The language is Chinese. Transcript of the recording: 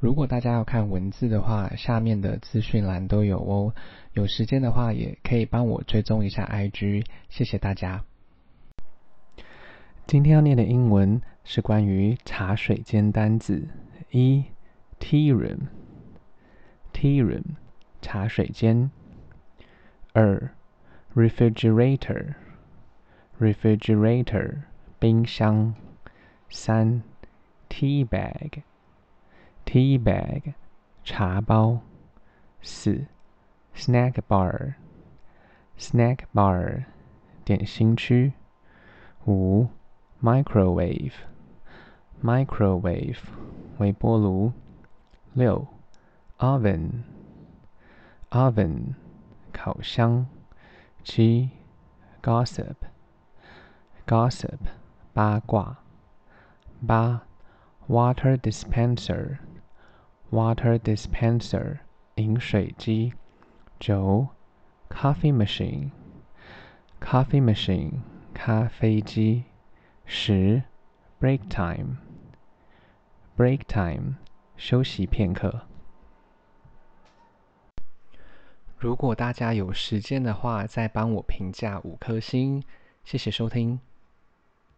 如果大家要看文字的话，下面的资讯栏都有哦。有时间的话，也可以帮我追踪一下 IG，谢谢大家。今天要念的英文是关于茶水间单字：一，tea room，tea room，茶水间；二，refrigerator，refrigerator，冰箱；三，tea bag。Tea bag，茶包。四，snack bar，snack bar，点心区。五，microwave，microwave，微波炉。六，oven，oven，烤箱。七，gossip，gossip，八卦。八，water dispenser。 Water dispenser，饮水机。九，coffee machine，coffee machine，咖啡机。十，break time，break time，休息片刻。如果大家有时间的话，再帮我评价五颗星，谢谢收听。